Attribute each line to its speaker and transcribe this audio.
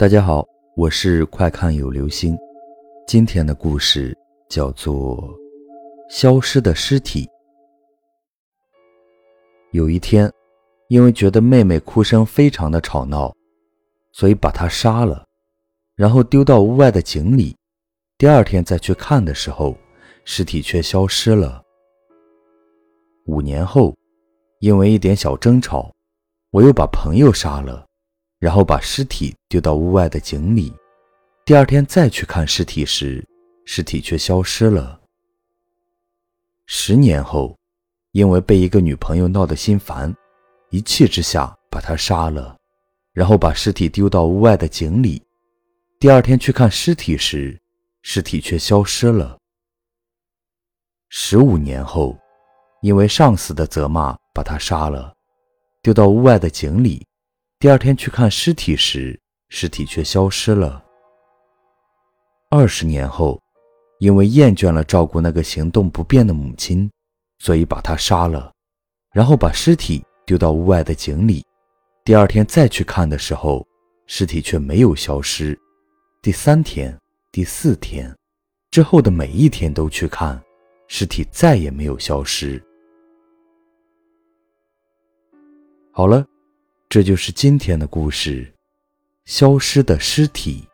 Speaker 1: 大家好，我是快看有流星。今天的故事叫做《消失的尸体》。有一天，因为觉得妹妹哭声非常的吵闹，所以把她杀了，然后丢到屋外的井里。第二天再去看的时候，尸体却消失了。五年后，因为一点小争吵，我又把朋友杀了。然后把尸体丢到屋外的井里，第二天再去看尸体时，尸体却消失了。十年后，因为被一个女朋友闹得心烦，一气之下把她杀了，然后把尸体丢到屋外的井里，第二天去看尸体时，尸体却消失了。十五年后，因为上司的责骂，把她杀了，丢到屋外的井里。第二天去看尸体时，尸体却消失了。二十年后，因为厌倦了照顾那个行动不便的母亲，所以把她杀了，然后把尸体丢到屋外的井里。第二天再去看的时候，尸体却没有消失。第三天、第四天之后的每一天都去看，尸体再也没有消失。好了。这就是今天的故事，消失的尸体。